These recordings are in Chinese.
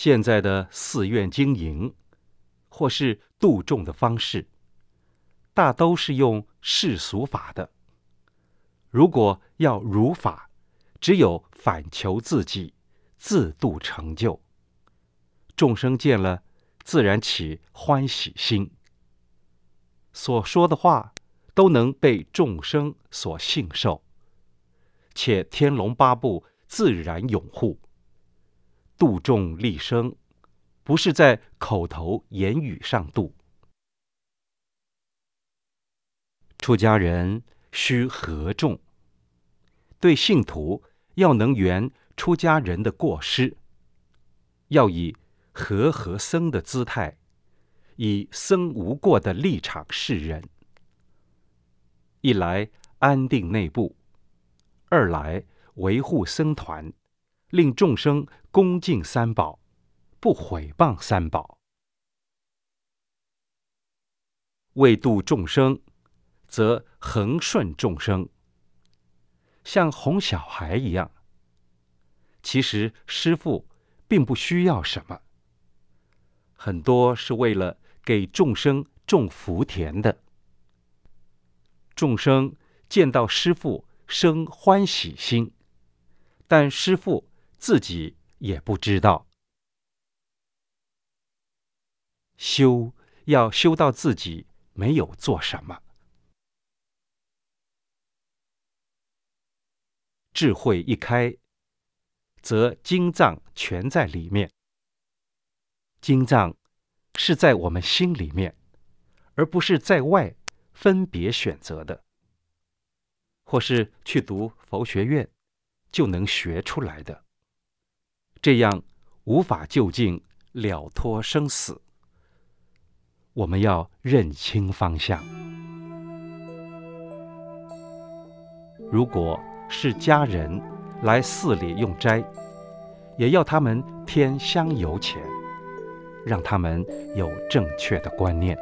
现在的寺院经营，或是度众的方式，大都是用世俗法的。如果要如法，只有反求自己，自度成就。众生见了，自然起欢喜心。所说的话，都能被众生所信受，且天龙八部自然拥护。度众立生，不是在口头言语上度。出家人需和众，对信徒要能圆出家人的过失，要以和合僧的姿态，以僧无过的立场示人。一来安定内部，二来维护僧团。令众生恭敬三宝，不毁谤三宝；为度众生，则恒顺众生，像哄小孩一样。其实师父并不需要什么，很多是为了给众生种福田的。众生见到师父生欢喜心，但师父。自己也不知道，修要修到自己没有做什么，智慧一开，则经藏全在里面。经藏是在我们心里面，而不是在外分别选择的，或是去读佛学院就能学出来的。这样无法就近了脱生死。我们要认清方向。如果是家人来寺里用斋，也要他们添香油钱，让他们有正确的观念。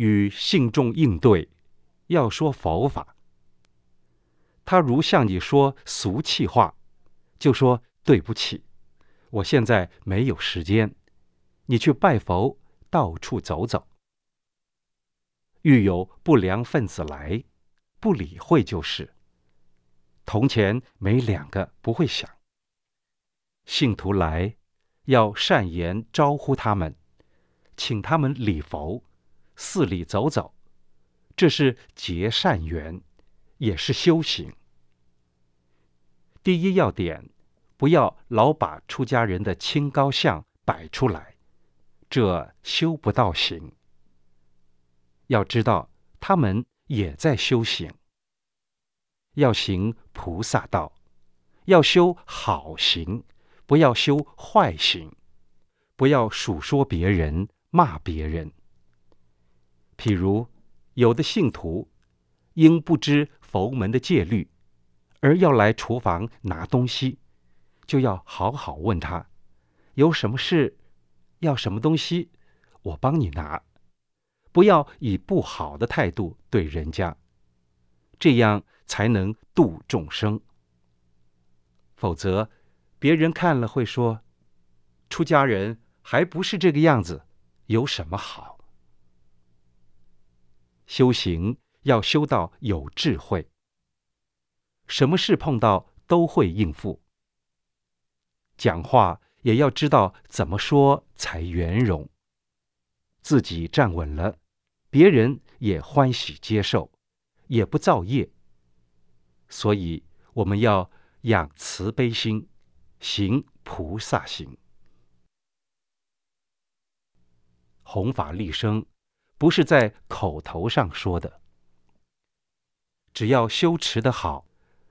与信众应对，要说佛法。他如向你说俗气话，就说对不起，我现在没有时间，你去拜佛，到处走走。遇有不良分子来，不理会就是。铜钱没两个不会响。信徒来，要善言招呼他们，请他们礼佛。寺里走走，这是结善缘，也是修行。第一要点，不要老把出家人的清高相摆出来，这修不到行。要知道，他们也在修行，要行菩萨道，要修好行，不要修坏行，不要数说别人，骂别人。譬如，有的信徒因不知佛门的戒律，而要来厨房拿东西，就要好好问他：有什么事，要什么东西，我帮你拿。不要以不好的态度对人家，这样才能度众生。否则，别人看了会说：出家人还不是这个样子，有什么好？修行要修到有智慧，什么事碰到都会应付。讲话也要知道怎么说才圆融。自己站稳了，别人也欢喜接受，也不造业。所以我们要养慈悲心，行菩萨行，弘法利生。不是在口头上说的。只要修持的好，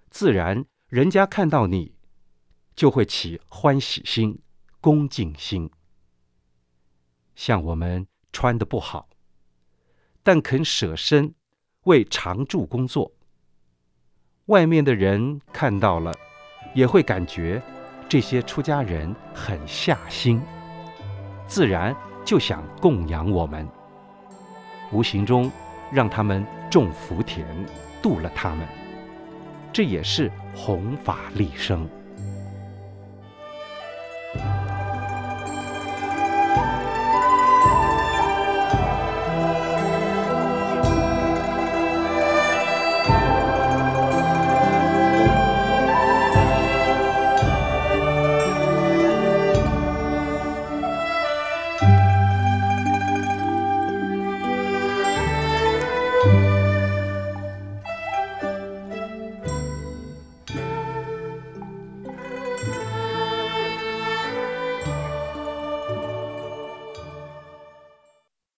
自然人家看到你，就会起欢喜心、恭敬心。像我们穿的不好，但肯舍身为常住工作，外面的人看到了，也会感觉这些出家人很下心，自然就想供养我们，无形中让他们种福田，度了他们，这也是弘法利生。